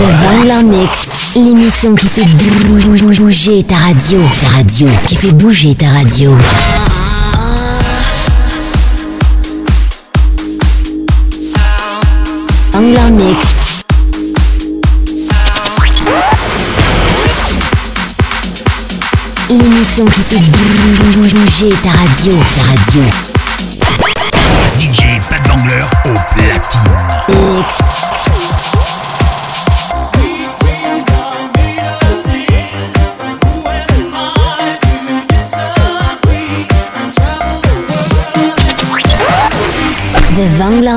Vangler Mix, l'émission qui fait bouger ta radio. Ta radio, qui fait bouger ta radio. Vangler Mix. L'émission qui fait bouger ta radio. Ta radio. DJ Pat Bangler au platine. Mix.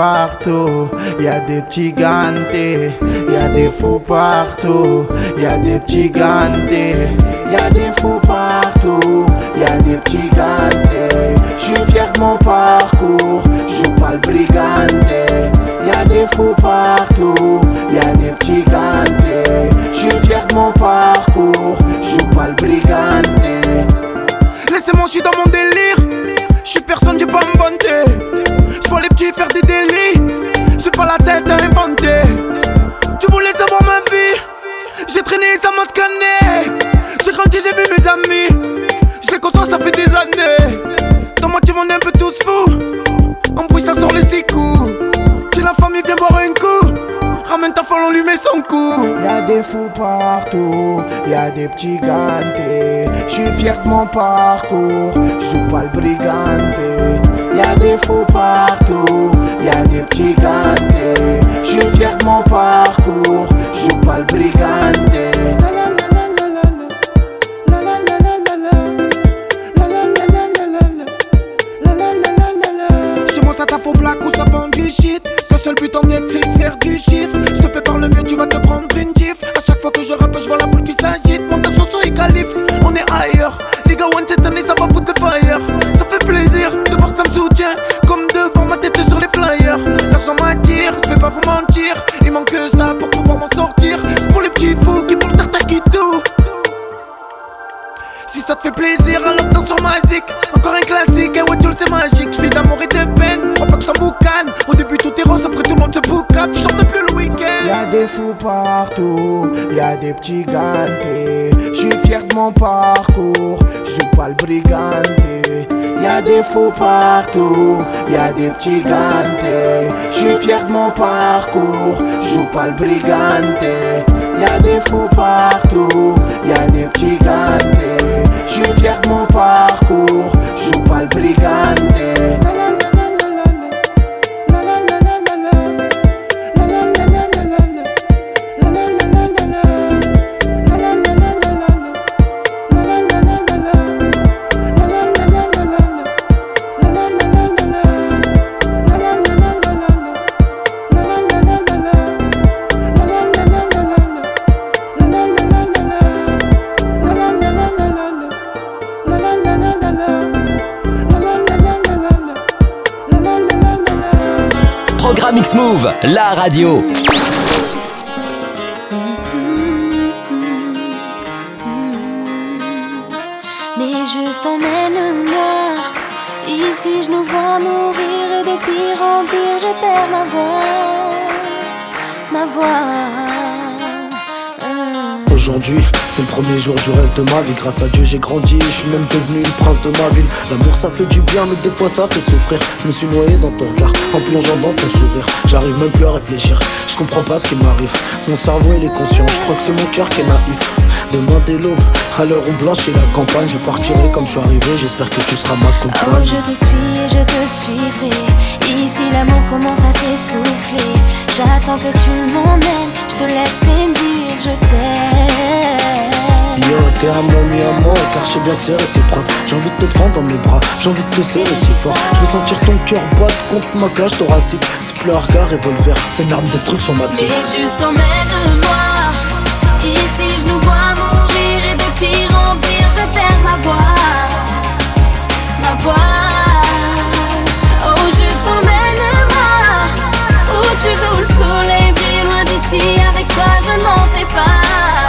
Partout, y a des petits gantés. Y a des fous partout, y a des petits gantés. Y a des fous partout, y a des petits gantés. J'suis fier de mon parcours, j'joue pas le briganté. Y a des fous partout, y a des petits gantés. J'suis fier de mon parcours, j'joue pas le briganté. Laissez-moi, j'suis dans mon délire. J'suis personne, j'ai pas me vanter. J'vois les petits faire des délits. J'ai pas la tête à inventer. Tu voulais savoir ma vie. J'ai traîné, ça m'a scanné. J'ai grandi, j'ai vu mes amis. Qu'en toi, ça fait des années. Dans moi, tu m'en es un peu tous fous. En bruit, ça sort les six coups. La famille vient boire un coup. Ramène ta folle, on lui met son coup. Y'a des fous partout, y'a des petits gantés. J'suis fier de mon parcours, j'joue pas le briganté. Y'a des fous partout, y'a des petits gantés. J'suis fier de mon parcours, j'joue pas le briganté. Chez moi ça t'a faux black ou ça vend du shit. Ton seul but en tête c'est faire du chiffre. Je te paie par le mieux tu vas te prendre une gifle. A chaque fois que je rappe je vois la foule qui s'agite. Monte à Soso et Calife. On est ailleurs ça te fait plaisir, alors danse sur ma Encore un classique, et ouais tu le sais magique. Je fais d'amour et de peine, crois pas que je t'emboucane Au début tout est rose, après tout le monde se boucane. Je sors même plus le week-end. Y'a des fous partout, y'a des petits gantés. J'suis fier de mon parcours, j'joue pas le briganté Y'a des fous partout, y'a des petits gantés. J'suis fier de mon parcours, j'joue pas le briganté Y'a des fous partout, y'a des petits gantés fier de mon parcours, j'joue pas le briganté La radio. Mais juste emmène-moi. Ici, je nous vois mourir et de pire en pire, je perds ma voix. Ma voix. Euh. Aujourd'hui, le premier jour du reste de ma vie. Grâce à Dieu, j'ai grandi. Je suis même devenu le prince de ma ville. L'amour, ça fait du bien, mais des fois, ça fait souffrir. Je me suis noyé dans ton regard, en plongeant dans ton sourire. J'arrive même plus à réfléchir. Je comprends pas ce qui m'arrive. Mon cerveau, il est conscient. Je crois que c'est mon cœur qui est naïf. Demain dès l'aube, à l'heure où blanchit la campagne, je partirai comme je suis arrivé. J'espère que tu seras ma Oh, compagne. je te suis et je te suivrai. Ici, l'amour commence à s'essouffler. J'attends que tu m'emmènes. Je te laisserai me dire je t'aime idiote et à moi mis à car je sais bien que c'est réciproque. J'ai envie de te prendre dans mes bras, j'ai envie de te serrer si fort. Je veux sentir ton cœur battre contre ma cage thoracique. C'est plus un regard revolver, c'est une arme de destruction massive. Mais juste emmène-moi. Ici je nous vois mourir et de pire en pire je perds ma voix. Ma voix. Oh juste emmène-moi. Où tu veux où le soleil loin d'ici Avec toi je ne m'en fais pas.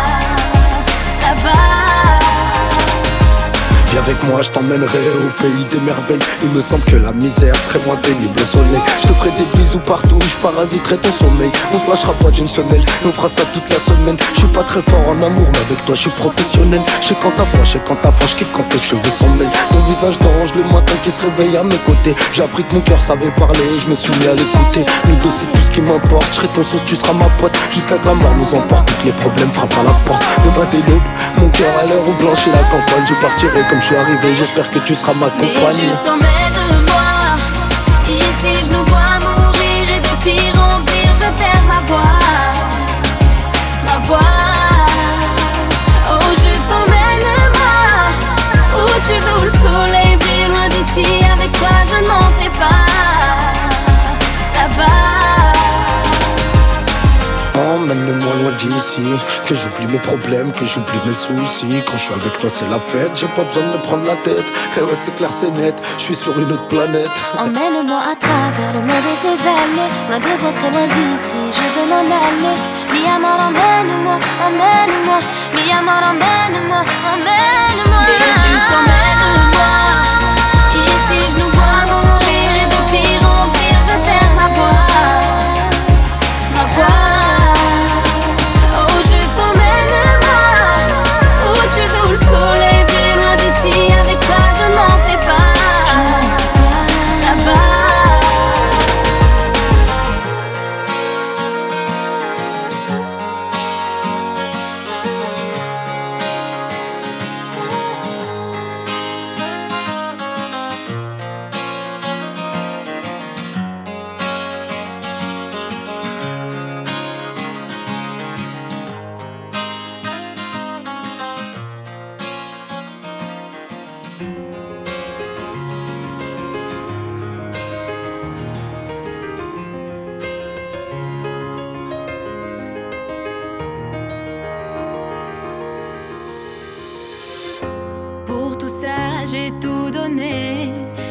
Viens avec moi, je t'emmènerai au pays des merveilles. Il me semble que la misère serait moins pénible au soleil. Je te ferai des bisous partout, je parasiterai ton sommeil. On se lâchera pas d'une semelle, on fera ça toute la semaine. Je suis pas très fort en amour, mais avec toi je suis professionnel. Je sais quand t'as froid, je sais quand t'as froid, je kiffe quand tes cheveux sont mêlés. Ton visage d'ange le matin qui se réveille à mes côtés. J'ai appris que mon cœur savait parler, je me suis mis à l'écouter. Nous deux c'est tout ce qui m'importe, je serai ton sauce, tu seras ma pote. Jusqu'à ce que la mort nous emporte, tous les problèmes frappent à la porte. De bas des l'aube, mon cœur à l'heure où blanchit la campagne. Je partirai comme je suis arrivé, j'espère que tu seras ma compagne. Mais juste emmène-moi, ici je nous vois mourir et de pire en pire, je perds ma voix, ma voix. Oh, juste emmène-moi, où tu veux le soleil brille loin d'ici, Emmène-moi loin d'ici, que j'oublie mes problèmes, que j'oublie mes soucis. Quand je suis avec toi, c'est la fête, j'ai pas besoin de me prendre la tête. Et ouais, c'est clair, c'est net, je suis sur une autre planète. Emmène-moi à travers le monde et ses allées Loin des autres et loin d'ici, je veux m'en aller amor, emmène-moi, emmène-moi. Amor, emmène-moi, emmène-moi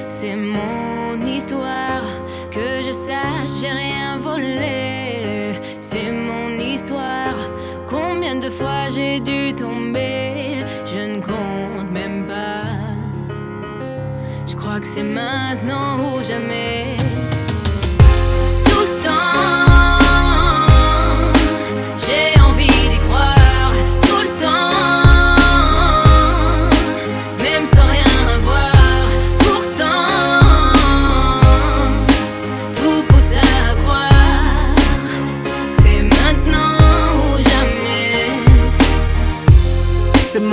C'est mon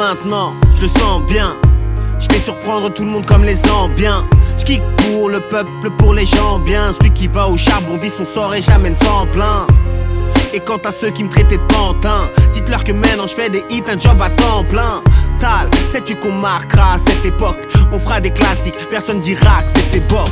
maintenant, je le sens bien. Je vais surprendre tout le monde comme les ambiens. Je kick pour le peuple, pour les gens bien. Celui qui va au charbon vit son sort et jamais ne s'en plaint. Et quant à ceux qui me traitaient de pantin, dites-leur que maintenant je fais des hits, un job à temps plein. Tal, sais-tu qu'on marquera cette époque? On fera des classiques, personne dira que c'était bon.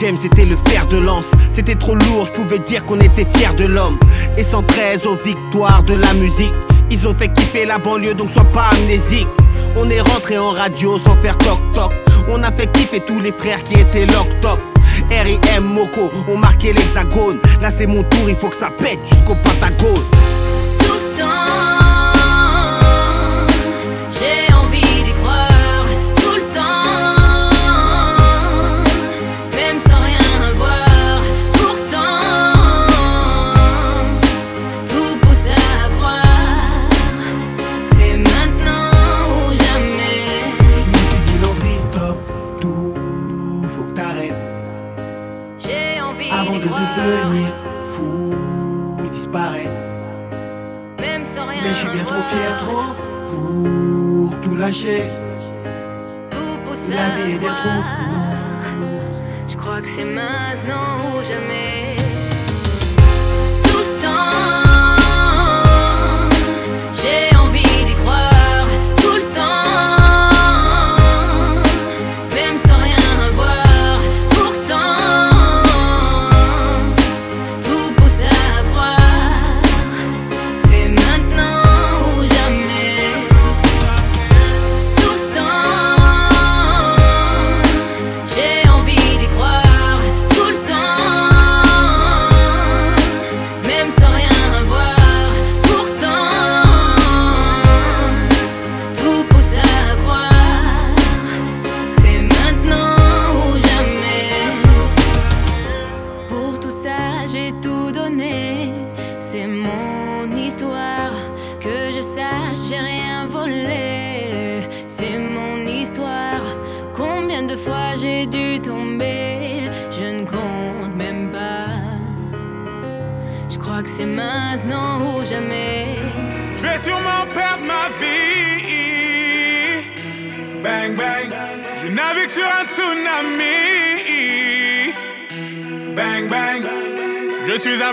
James était le fer de lance. C'était trop lourd, je pouvais dire qu'on était fiers de l'homme. Et 113 aux victoires de la musique. Ils ont fait kiffer la banlieue, donc sois pas amnésique. On est rentré en radio sans faire toc toc. On a fait kiffer tous les frères qui étaient lock top. R.I.M. Moko ont marqué l'hexagone. Là c'est mon tour, il faut que ça pète jusqu'au Pentagone. Lâcher. La vie est bien trop courte. Je crois que c'est maintenant ou jamais.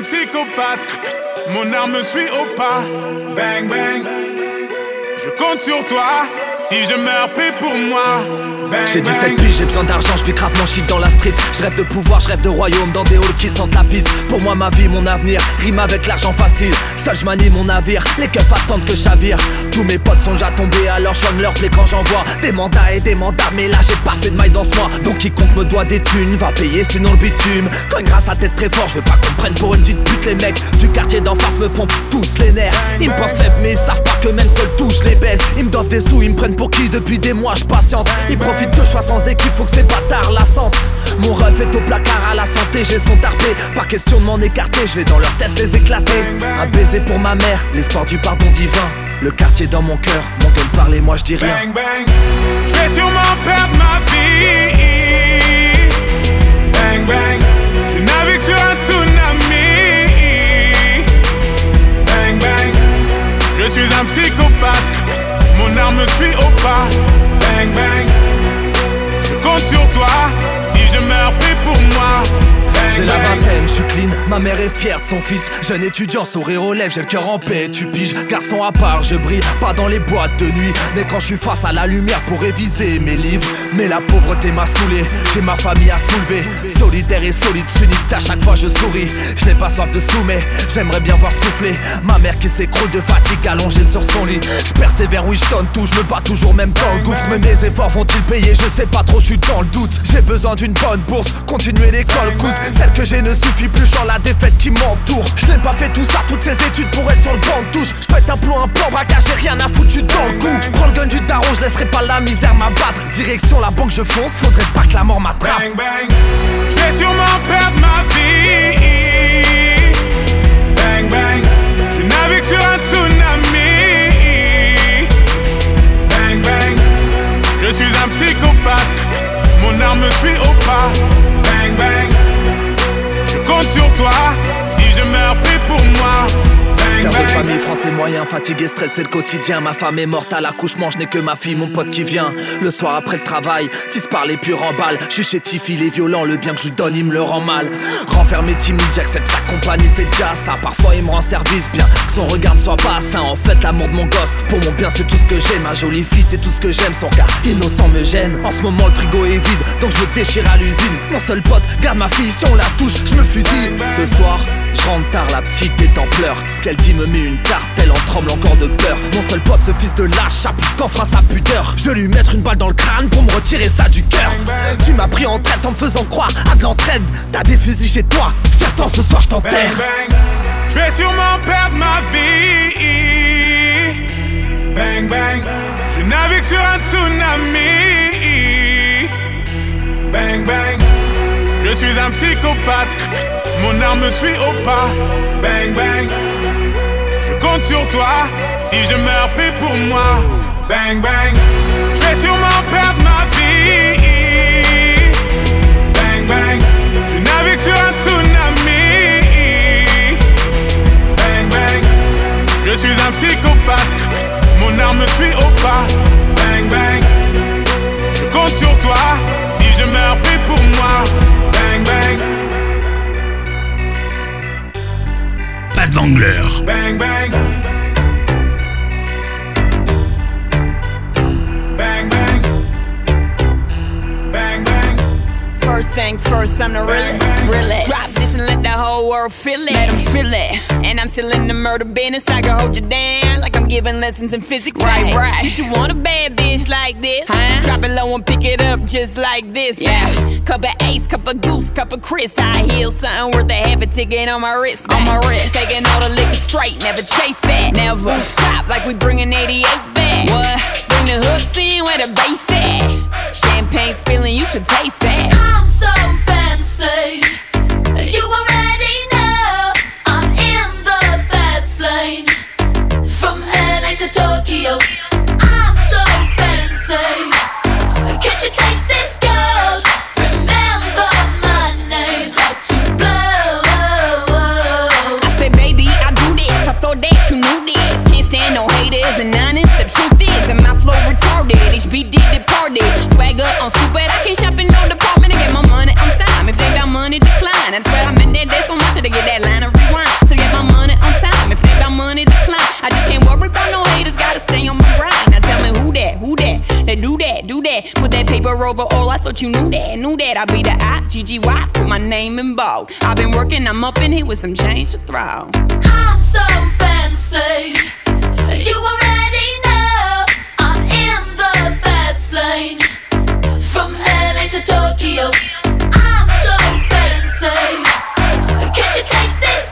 Psychopathe. Mon arme me suit au pas. Bang bang, je compte sur toi. Si je meurs, prie pour moi. J'ai 17 piges, j'ai besoin d'argent, je grave mon shit dans la street. Je rêve de pouvoir, je rêve de royaume dans des halls qui sentent la piste. Pour moi, ma vie, mon avenir, rime avec l'argent facile. Seul je manie mon navire, les keufs attendent que chavire. Tous mes potes sont déjà tombés, alors je leur plaît quand j'envoie des mandats et des mandats. Mais là, j'ai pas fait de maille dans ce mois. Donc quiconque me doit des thunes va payer sinon le bitume. Quand grâce à tête très fort, je veux pas qu'on prenne pour une petite pute. Les mecs du quartier d'en face me pompent tous les nerfs. Ils me pensent faible, mais ils savent pas que même seul touche les baisse. Ils me doivent des sous, ils me prennent pour qui depuis des mois, je patiente. Ils profitent que je sois sans équipe, faut que ces bâtards la sentent. Mon ref est au placard à la santé, j'ai son tarpé. Pas question de m'en écarter, je vais dans leur test les éclater. Un baiser pour ma mère, l'espoir du pardon divin. Le quartier dans mon cœur, mon gueule parle et moi je dis rien. Bang bang, je vais sûrement perdre ma vie. Bang bang, je navigue sur un tsunami. Bang bang, je suis un psychopathe. Suis clean, ma mère est fière de son fils. Jeune étudiant, sourire aux lèvres, j'ai le cœur en paix, tu piges Garçon à part, je brille, pas dans les boîtes de nuit. Mais quand je suis face à la lumière pour réviser mes livres. Mais la pauvreté m'a saoulé, j'ai ma famille à soulever. Solitaire et solide, unique, à chaque fois je souris. Je n'ai pas soif de soumet, j'aimerais bien voir souffler. Ma mère qui s'écroule de fatigue allongée sur son lit. Je persévère, oui je donne tout, je me bats toujours même dans le gouffre. Mais mes efforts vont-ils payer, je sais pas trop, je suis dans le doute. J'ai besoin d'une bonne bourse, continuer l'école, cousse celle que j'ai ne suffit plus, genre la défaite qui m'entoure. Je n'ai pas fait tout ça, toutes ces études pour être sur le banc de touche. Je pète un plomb, un plan braquage, j'ai rien à foutre dans le cou. Je prends le gun du daron, je laisserai pas la misère m'abattre. Direction la banque, je fonce, faudrait pas que la mort m'attrape. Bang bang, je vais sûrement perdre ma vie. Bang bang, je navigue sur un tsunami. Bang bang, je suis un psychopathe. Mon arme me suit au pas. Compte sur toi. Si je meurs, prie pour moi. Père de famille, français moyen, fatigué, stressé le quotidien. Ma femme est morte à l'accouchement, je n'ai que ma fille, mon pote qui vient. Le soir après le travail, tisse par les purs en balle. Je suis chez Tiffy, il est violent, le bien que je lui donne, il me le rend mal. Renfermé, timide, j'accepte sa compagnie, c'est déjà ça. Parfois il me rend service, bien que son regard ne soit pas sain. En fait, l'amour de mon gosse, pour mon bien, c'est tout ce que j'aime. Ma jolie fille, c'est tout ce que j'aime. Son regard innocent me gêne. En ce moment, le frigo est vide, donc je me déchire à l'usine. Mon seul pote, garde ma fille, si on la touche, je me fusille. Ce soir, je rentre tard, la petite est en pleurs. Ce qu'elle dit me met une tarte, elle en tremble encore de peur. Mon seul pote, ce fils de lâche, a plus qu'en sa pudeur. Je lui mettre une balle dans le crâne pour me retirer ça du cœur. Tu m'as pris en traite en me faisant croire à de l'entraide. T'as des fusils chez toi, certains ce soir je t'enterre. Je vais sûrement perdre ma vie. Bang bang, je navigue sur un tsunami. Bang bang, je suis un psychopathe. Mon arme me suit au pas. Bang bang. Compte sur toi. Si je meurs, prie pour moi. Bang bang. Je vais sûrement perdre ma vie. Bang bang. Je navigue sur un tsunami. Bang bang. Je suis un psychopathe. Mon arme me suit au pas. Bang bang. Je compte sur toi. Si je meurs, prie pour moi. Pas d'angleur. Bang bang. Bang bang. Bang bang. First things first, I'm the realest. realest. Drop this and let the whole world feel it. Let them feel it. And I'm still in the murder business. I can hold you down like I'm giving lessons in physics. Right, right. You should want a bad bitch like this. Huh? Drop it low and pick it up just like this. Yeah. Cup of ace, cup of goose, cup of Chris. I heal something worth a half a ticket on my wrist. On my wrist. Taking all the liquor straight, never chase that. Never. Rooftop like we bringing 88 back. What? Bring the hooks in where the bass at. Champagne spilling, you should taste that. I'm so fancy. You Radio. Over all, I thought you knew that, knew that. I be the I, G-G-Y, put my name in bold. I've been working, I'm up in here with some change to throw. I'm so fancy. You already know I'm in the fast lane. From LA to Tokyo. I'm so fancy. Can't you taste this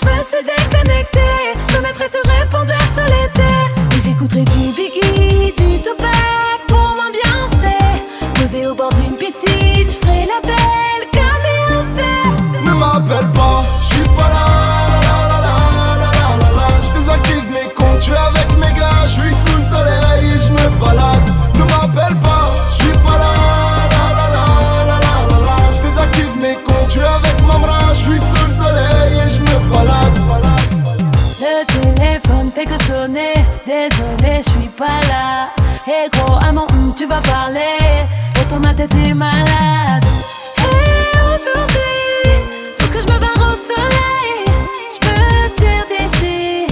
Je me suis déconnecté, je me mettrai sur répondeur tout l'été. Et j'écouterai du Biggie, du Tupac pour m'ambiancer. Posé au bord d'une piscine, je ferai la belle comme. Ne m'appelle pas, je suis pas là. Que sonner, désolé, je suis pas là. Et gros, à mon hum, tu vas parler, et toi ma tête est malade. Et aujourd'hui, faut que je me barre au soleil. Je peux dire d'ici,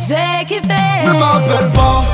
je vais kiffer. Ne m'appelle pas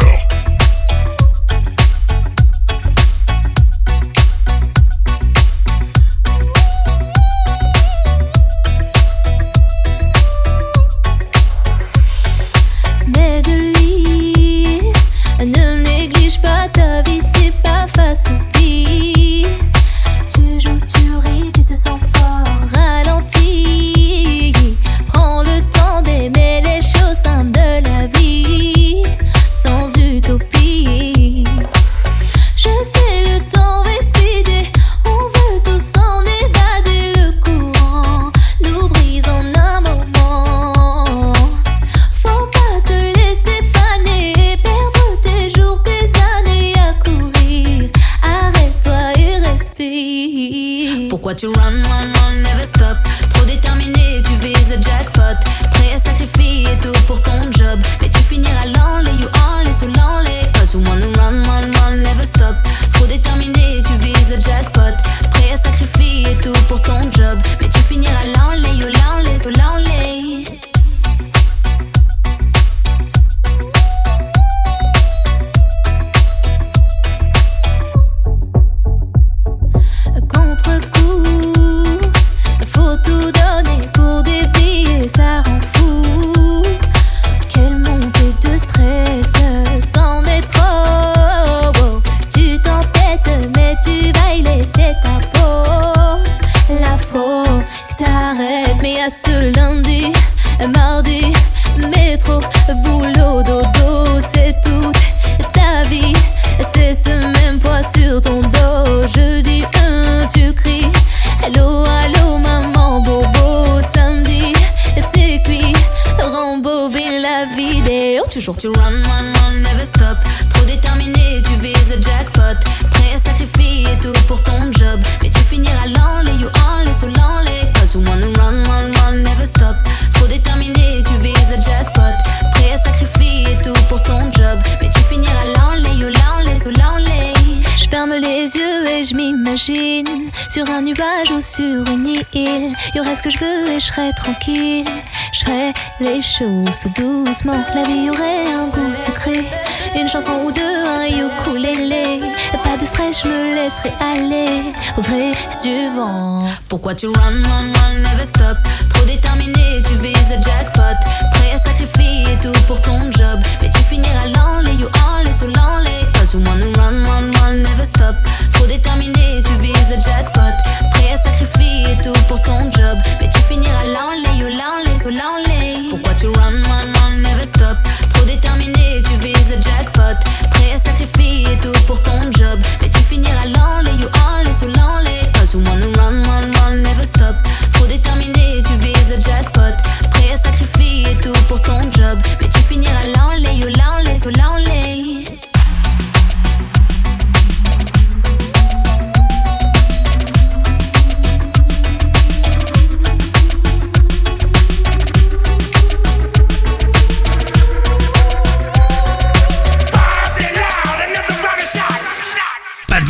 to run. Là. Non, non, non, non, non-stop mix. DJ Pat tout doucement. La vie aurait un goût sucré. Une chanson ou deux, un ukulélé. Pas de stress, je me laisserai aller au gré du vent. Pourquoi tu run, run, run, never stop? Trop déterminé, tu vises le jackpot. Prêt à sacrifier tout pour ton job. Mais tu finiras l'enlé, you all sous l'enlé. You never stop. Trop déterminé, tu vises le jackpot. Prêt à sacrifier tout pour ton job. Mais tu finiras l'enlé, you l'enlé, sous l'enlé. Pourquoi tu run, run, run, never stop? Trop déterminé, tu vises le jackpot. Prêt à sacrifier tout pour ton job. Mais tu finiras l'enlé, you all sous l'enlé. Cause you wanna run, run, never stop. Trop déterminé, tu vises le jackpot. Prêt à sacrifier tout pour ton job. Mais tu finiras l'enlé, you l'enlé, sous l'enlé.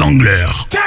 Pat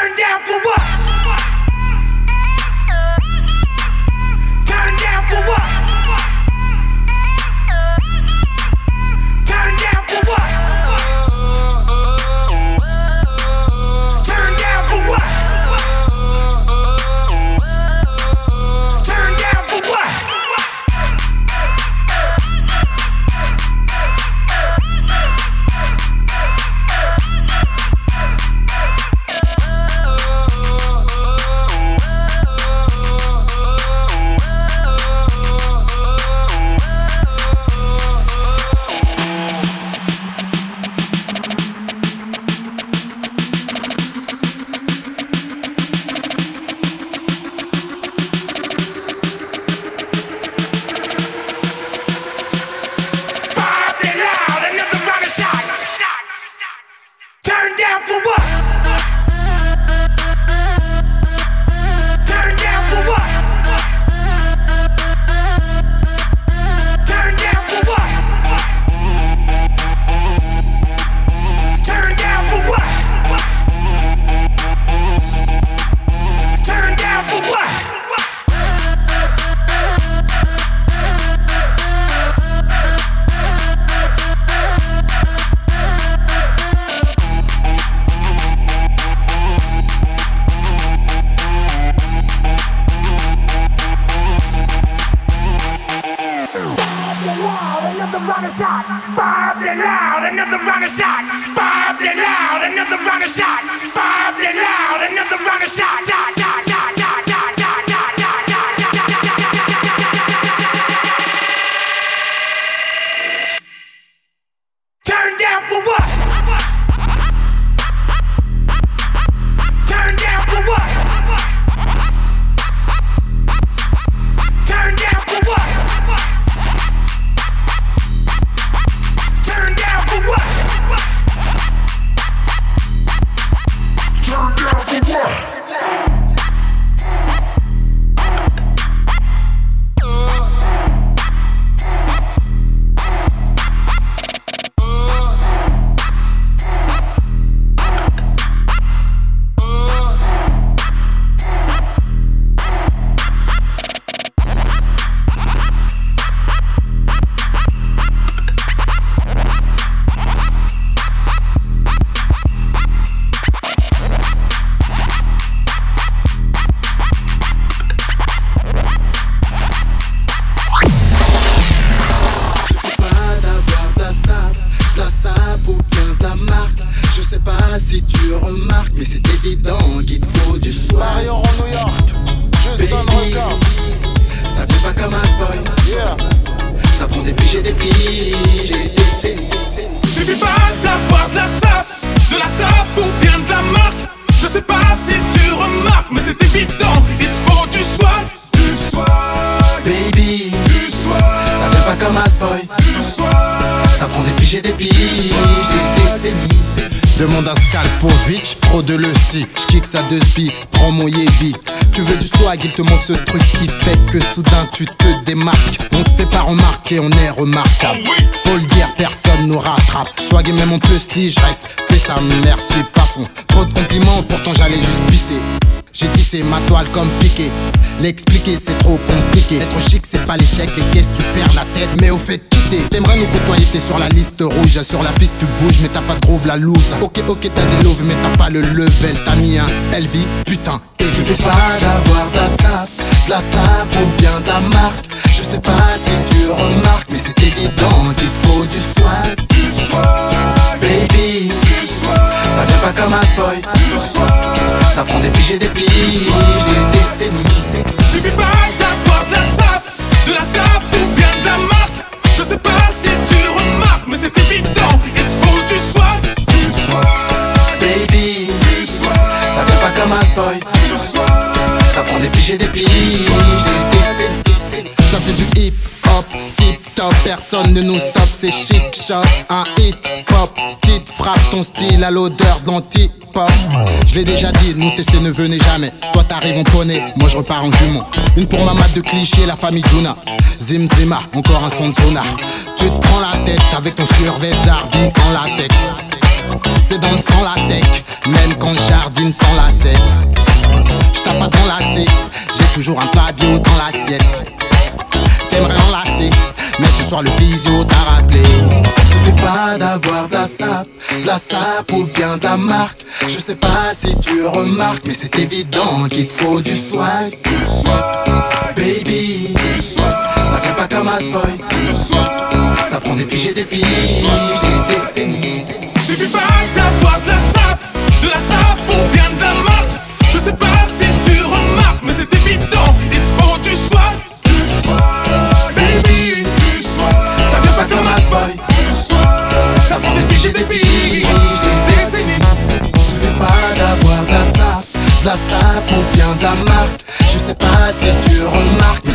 Demande à Skalpovic, trop de le stick, j'kick ça de speed, prends mon vite. Tu veux du swag, il te manque ce truc qui fait que soudain tu te démarques. On se fait pas remarquer, on est remarquable. Faut le dire, personne nous rattrape. Swag et même on peut se je reste. Fais ça, merci, passons. Trop de compliments, pourtant j'allais juste pisser. J'ai tissé ma toile comme piqué. L'expliquer c'est trop compliqué. Être chic c'est pas l'échec, les caisses tu perds la tête? Mais au fait quitter, t'aimerais nous côtoyer, t'es sur la liste rouge. Sur la piste tu bouges, mais t'as pas de groove la loose. Ok, ok, t'as des loves, mais t'as pas le level. T'as mis un LV, putain. Et je Suffit pas d'avoir de la sape, de la sape ou bien de la marque. Je sais pas si tu remarques, mais c'est évident qu'il te faut du swag. Du swag, Baby, du swag, ça vient pas comme un du swag. Ça prend des piges et des piges, des décennies. Suffit pas d'avoir de la sape, de la sape ou bien de la marque. Je sais pas si tu remarques, mais c'est évident, il faut du swag, du swag, Baby, du swag, ça vient pas comme un boy. du. Ça prend des piges et des piges, des décennies. Ça c'est du hip hop, tip top, personne ne nous stoppe, c'est chic shot, un hip hop, frappe ton style à l'odeur de l'anti-pop. Je l'ai déjà dit, nous tester ne venez jamais. Toi t'arrives en poney, moi je repars en jument. Une pour ma mat de cliché, la famille Juna. Zim Zima, encore un son de sonar. Tu te prends la tête avec ton survêt Zarbi en latex. C'est dans le sang la tech, même quand jardine sans lacet. J'tape pas dans lacet, j'ai toujours un plat bio dans l'assiette. T'aimerais enlacer, mais ce soir le physio t'a rappelé. Suffit pas d'avoir de la sape, de la sape ou bien de la marque. Je sais pas si tu remarques, mais c'est évident qu'il te faut du swag. Baby, ça vient pas comme un boy. du swag. Ça prend des piges et des piges, des décennies. Suffit pas d'avoir de la sape, de la sape ou bien de la marque. Je sais pas si tu remarques, mais c'est évident, Prend des et des décennies. Suffit pas d'avoir de la sape, de la sape ou bien de la marque. Je sais pas si tu remarques,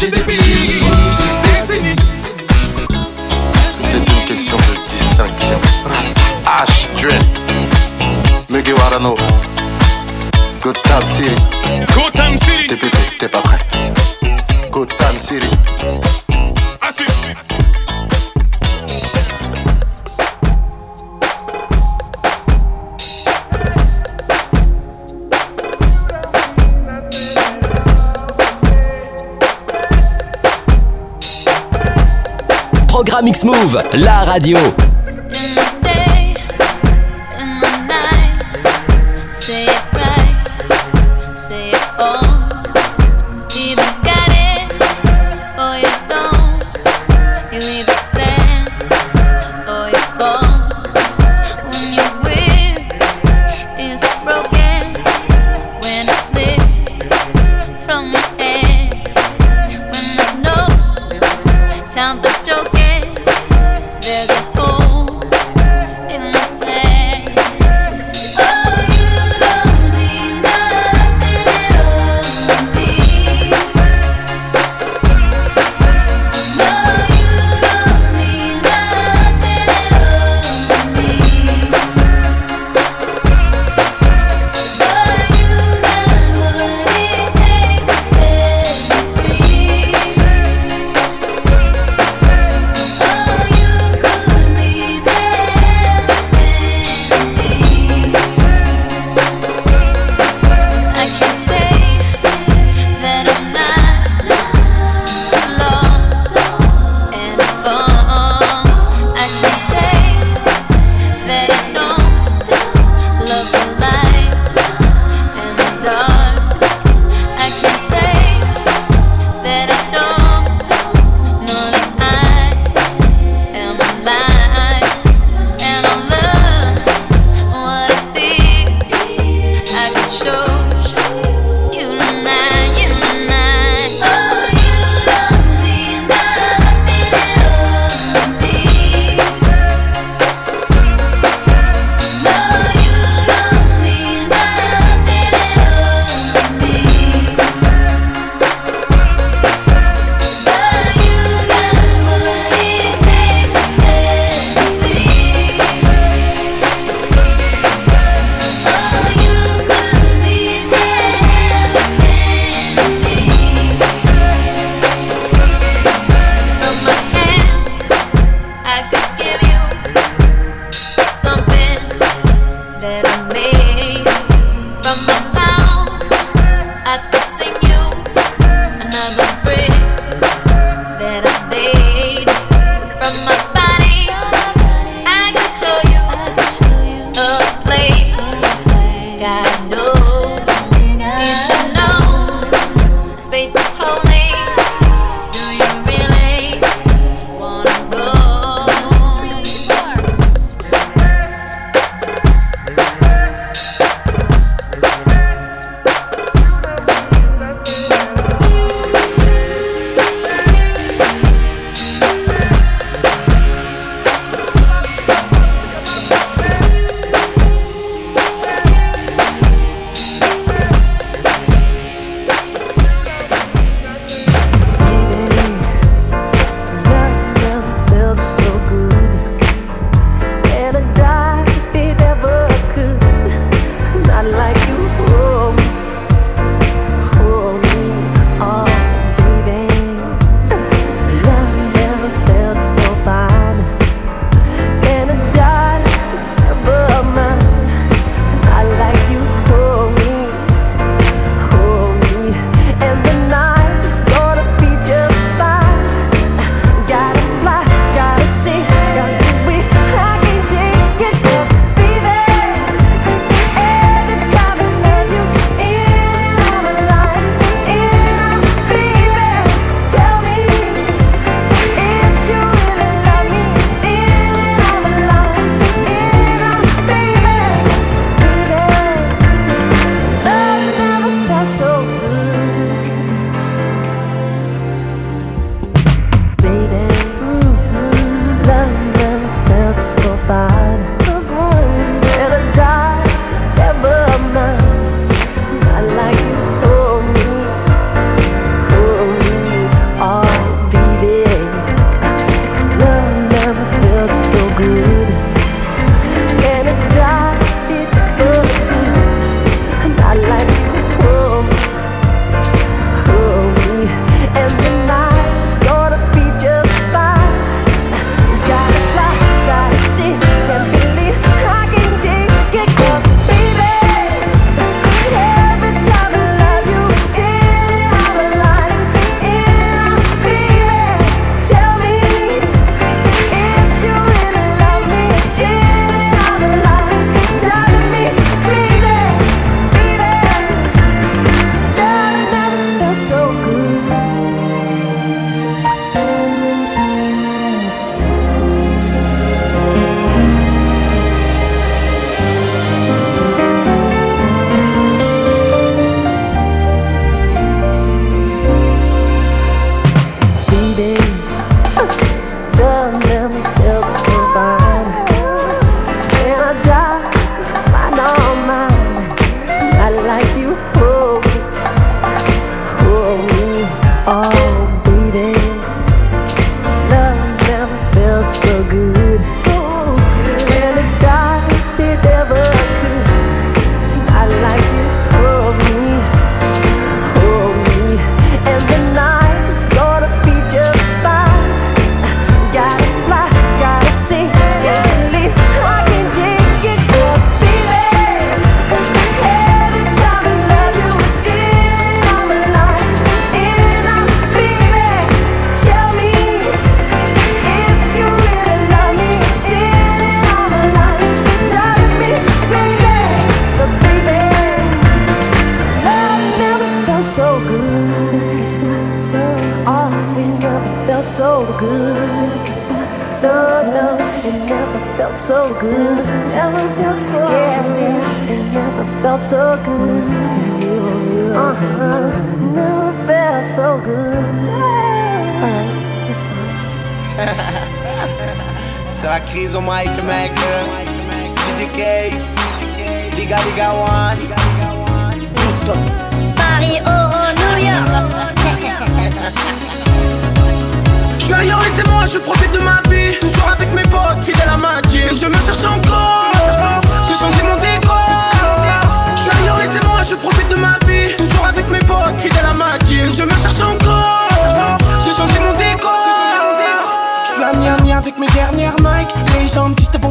Des décennies. C'était une question de distinction. H, Dread, Mugiwarano, Gotham City. Gotham City, TPP, t'es pas prêt. Gotham City. Programme X-Move, la radio.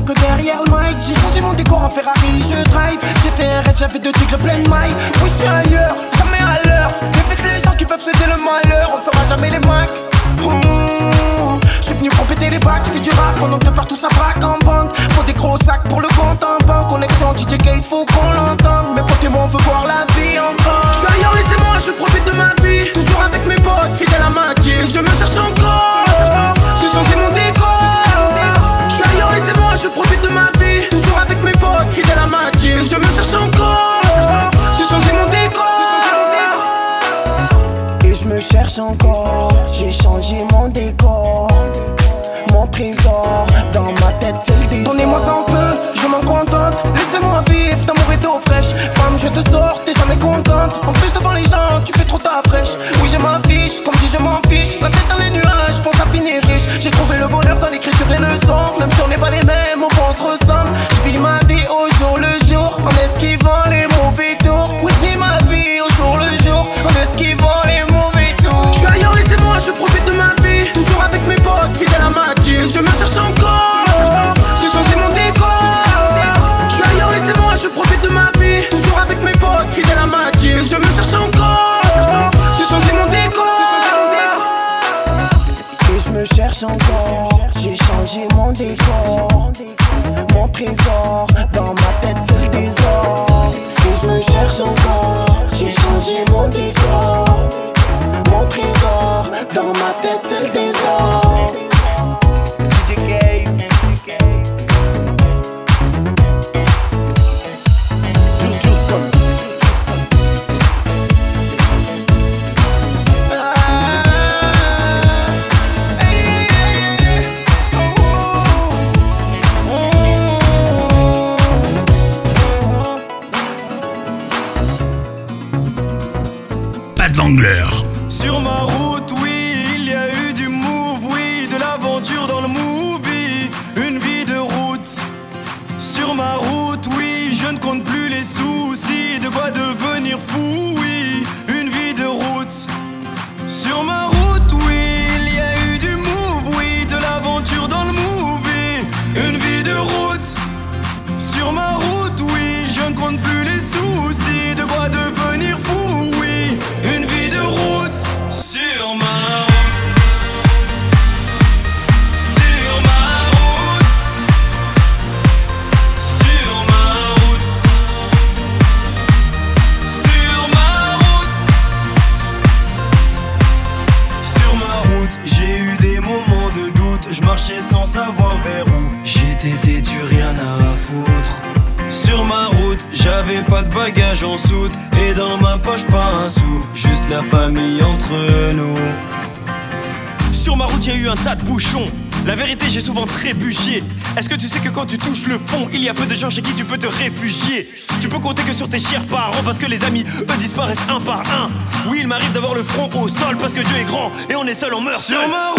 Que derrière le mic. J'ai changé mon décor en Ferrari, je drive. J'ai fait un rêve, j'avais deux tigres pleines mailles. Oui, je suis ailleurs, jamais à l'heure. Méfie les gens qui peuvent souhaiter le malheur. On fera jamais les macs. Ouh, Je suis venu pour péter les bacs, fais du rap pendant que partout ça braque en banque. Faut des gros sacs pour le compte en banque. Connexion DJ Case, faut qu'on l'entende. Mes potes et moi, on veut voir la vie encore. Je suis ailleurs, laissez-moi, je profite de ma vie. Toujours avec mes potes, fidèle à ma team. Je me cherche encore. J'ai changé mon décor. Je profite de ma vie. Toujours avec mes potes, fidèle à ma team. Je me cherche encore. J'ai changé mon décor. Et je me cherche encore. J'ai changé mon décor. Mon trésor dans ma tête, c'est le. Donnez-moi un peu, je m'en contente. Laissez-moi vivre, d'amour et d'eau fraîche. Femme, je te sors, t'es jamais contente. En plus, devant les gens, tu fais trop ta fraîche. Oui, je m'affiche, comme dit, je m'en fiche. La tête dans les nuages, cherche encore. J'ai changé mon décor. Mon trésor dans ma tête, c'est le désordre. Et je me cherche encore. J'ai changé mon décor. Mon trésor dans ma tête, c'est le désordre. Peux te réfugier Tu peux compter que sur tes chers parents parce que les amis, eux, disparaissent un par un. Oui, il m'arrive d'avoir le front au sol parce que Dieu est grand et on est seul, on meurt Sur seul. ma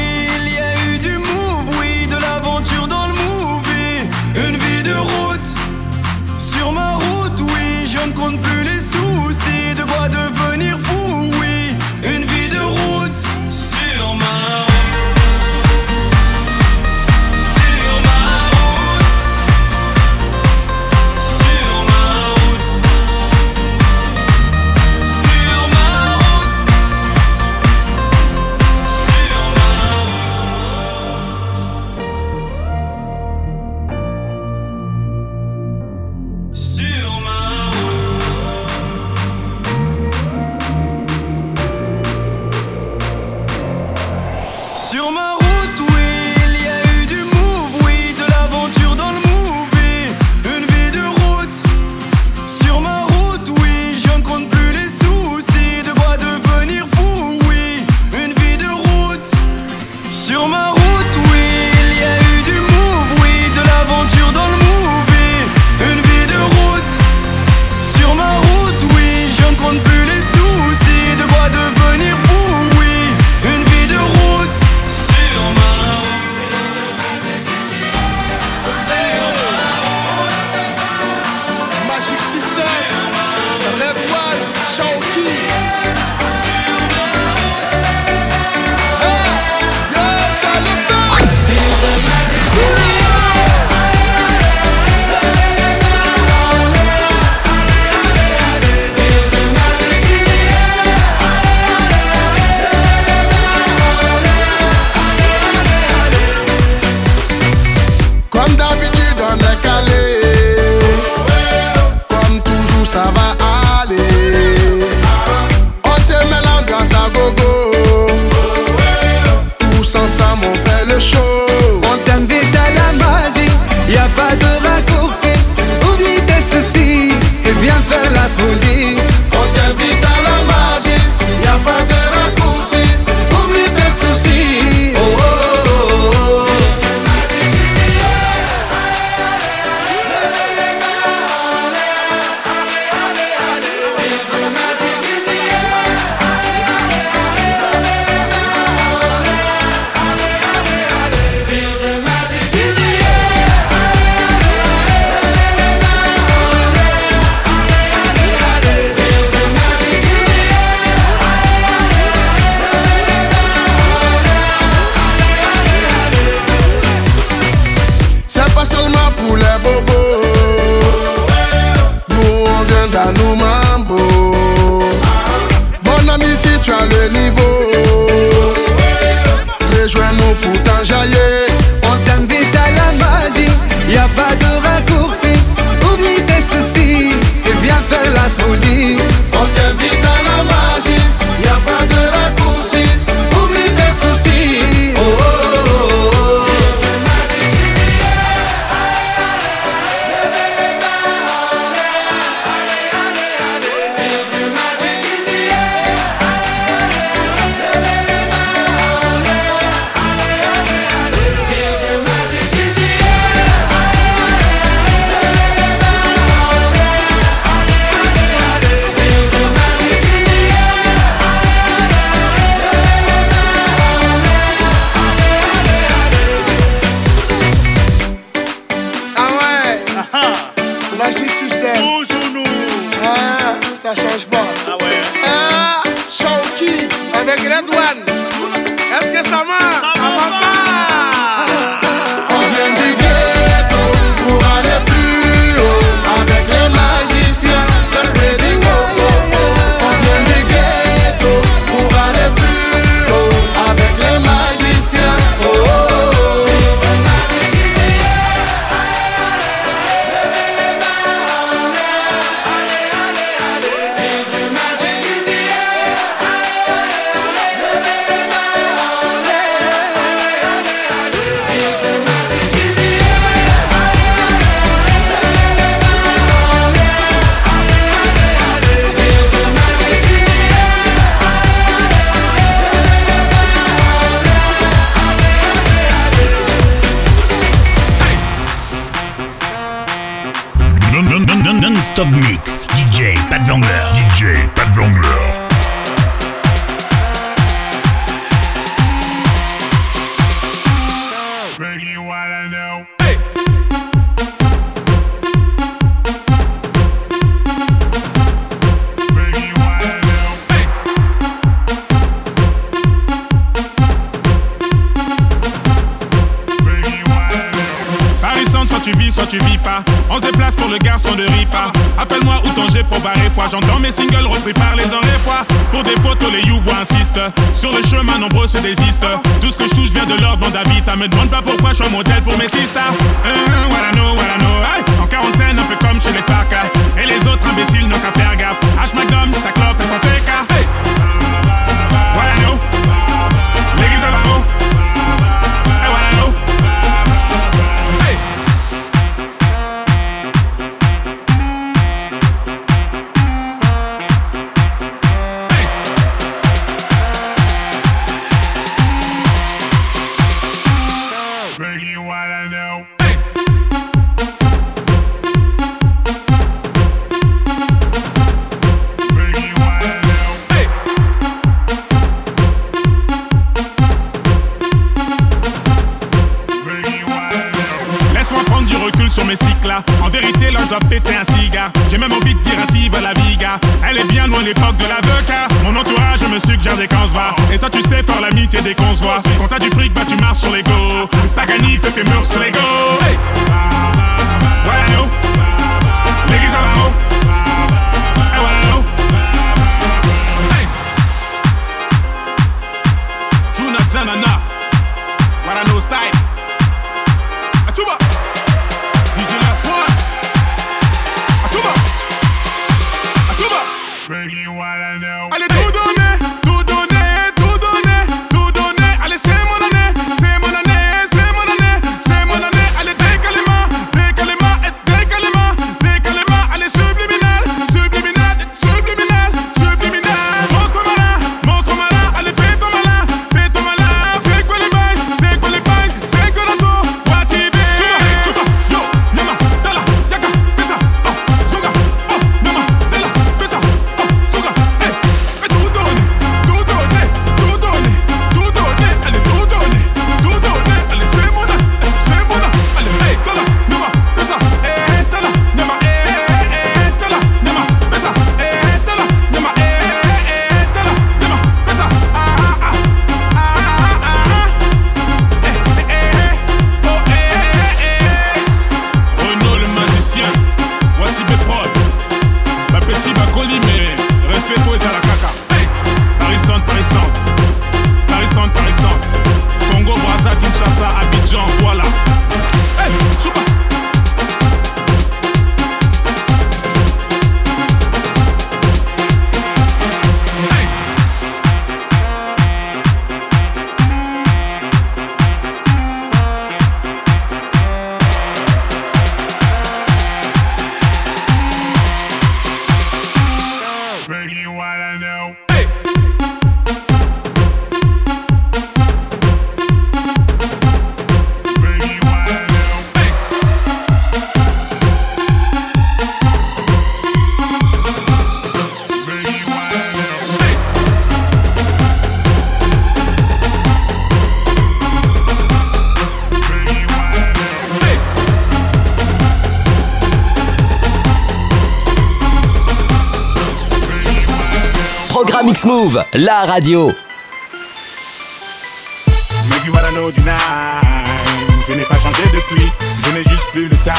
Une vie de route, sur ma route, oui, je ne compte plus les challenge now. En vérité, là, je dois péter un cigare. J'ai même envie de dire ainsi va la viga. Elle est bien loin l'époque de l'avocat. Mon entourage me suggère des qu'on se va. Et toi, tu sais faire l'amitié dès qu'on se voit. Quand t'as du fric, bah tu marches sur l'ego. T'as gagné, fais fait mur sur l'ego. Hey. Oh. La radio. Je n'ai pas changé depuis, je n'ai juste plus le time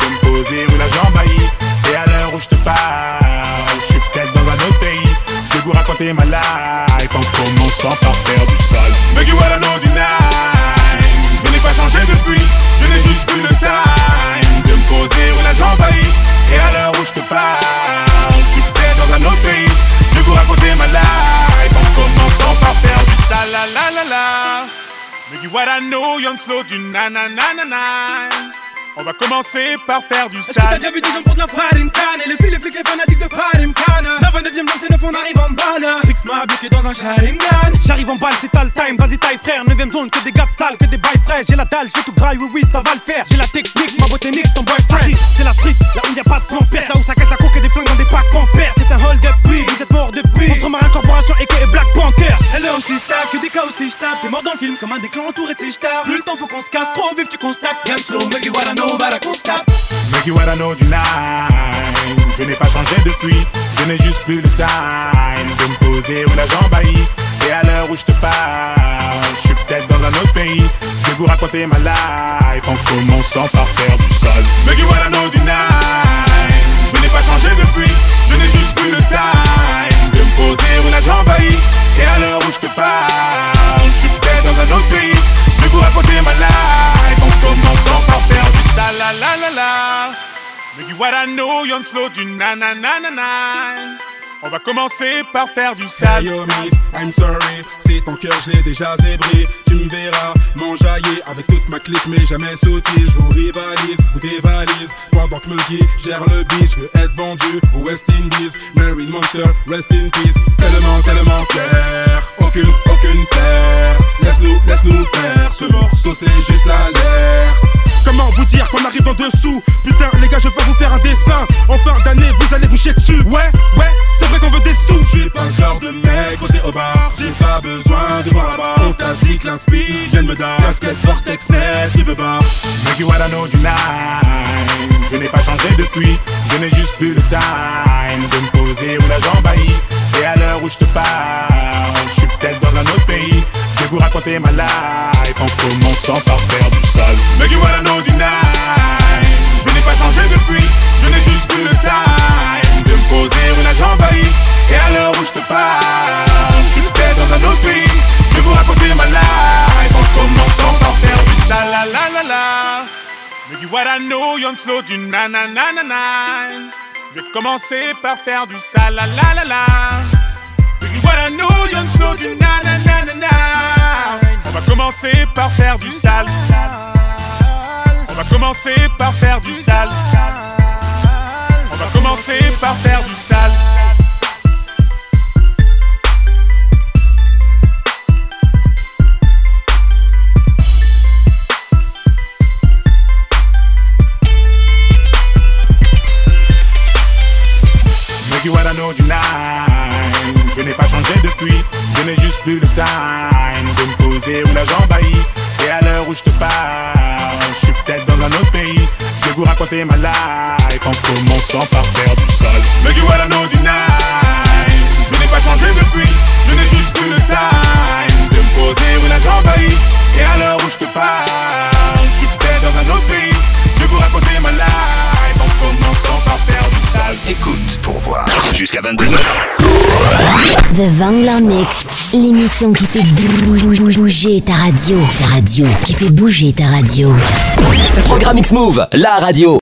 de me poser où la jambe aille. Et à l'heure où je te parle, je suis peut-être dans un autre pays. Je vais vous raconter ma life en commençant par faire du sale. Slow down, na na na na na. On va commencer par faire du que t'as sale. déjà vu des gens pour de la farine canne Et les filles, les flics, les fanatiques de Parim Khan 9 dans c'est 9 on arrive en balle. Fix m'a bloqué dans un Sharingan J'arrive en balle, c'est le time, vas-y taille frère 9ème zone, que des gars sales, que des bails frais. J'ai la dalle, j'ai tout graille, oui oui ça va le faire. J'ai la technique, ma beauté nique ton boyfriend. C'est la street, là où y a pas de compère Là où ça cache la coque et des flingues dans des packs en C'est un hold up, oui, vous êtes mort depuis Monstre marin corporation et Black Panther. Hello aussi je tape, que des cas aussi je tape T'es mort dans le film comme un déclin entouré de si je Plus le temps faut qu'on se casse, trop vite tu constates. Gang slow, what Se tape Make you wanna know du nine. Je n'ai pas changé depuis, je n'ai juste plus le time de me poser où la jambe aille. Et à l'heure où je te parle, je suis peut-être dans un autre pays. Je vais vous raconter ma life en commençant par faire du sol. Make you wanna know nine. Je n'ai pas changé depuis, je n'ai juste plus le time de me poser où la jambe aille. Et à l'heure où je te parle, je suis peut-être dans un autre pays. Je vais vous raconter ma life en commençant par faire sale. La la la la. Make you what I know, young slow du na. On va commencer par faire du sale. I'm sorry. Si ton cœur je l'ai déjà zébré. Tu me verras m'enjailler avec toute ma clique Mais jamais sauter, je vous rivalise, vous dévalise Pendant que Muggy gère le beat Je veux être vendu au West Indies. Marine Monster, rest in peace. Tellement, tellement clair Aucune, aucune terre. Laisse-nous, laisse-nous faire. Ce morceau c'est juste l'alerte Comment vous dire qu'on arrive en dessous Putain les gars je vais vous faire un dessin. En fin d'année vous allez vous chier dessus. Ouais ouais c'est vrai qu'on veut des sous. Je suis pas le genre de mec posé au bar. J'ai pas besoin de voir là-bas On t'a dit que l'inspi vient de me dar. Casquette Vortex net, il me barre Make you I know du nine? Je n'ai pas changé depuis, je n'ai juste plus le time de me poser où la jambe aille. Et à l'heure où je te parle, je suis peut-être dans un autre pays. Je vais vous raconter ma life en commençant par faire du sol. Make you I know nine. Je n'ai pas changé depuis, je n'ai juste plus le time de me poser la jambe aille. Et à l'heure où je te parle, je suis peut-être dans un autre pays. Je vais vous raconter ma life en commençant par faire du sale. La la la la. Know, young slow du na na na na na. Je vais commencer par faire du sale. Young slow du. On va commencer par faire du sale. On va commencer par faire du sale. On va commencer par faire du sale. Je n'ai juste plus le time de me poser où la jambe aille. Et à l'heure où je te parle, je suis peut-être dans un autre pays. Je vais vous raconter ma life en commençant par faire du sol. Make you I know nine. Je n'ai pas changé depuis, je n'ai juste plus le time de me poser où la jambe aille. Et à l'heure où je te parle, je suis peut-être dans un autre pays. Je vais vous raconter ma life en commençant par faire du sale. Écoute pour voir. Jusqu'à 22h. The Vangler Mix, l'émission qui fait bou- bouger ta radio. Ta radio, qui fait bouger ta radio. Programme X-Move, la radio.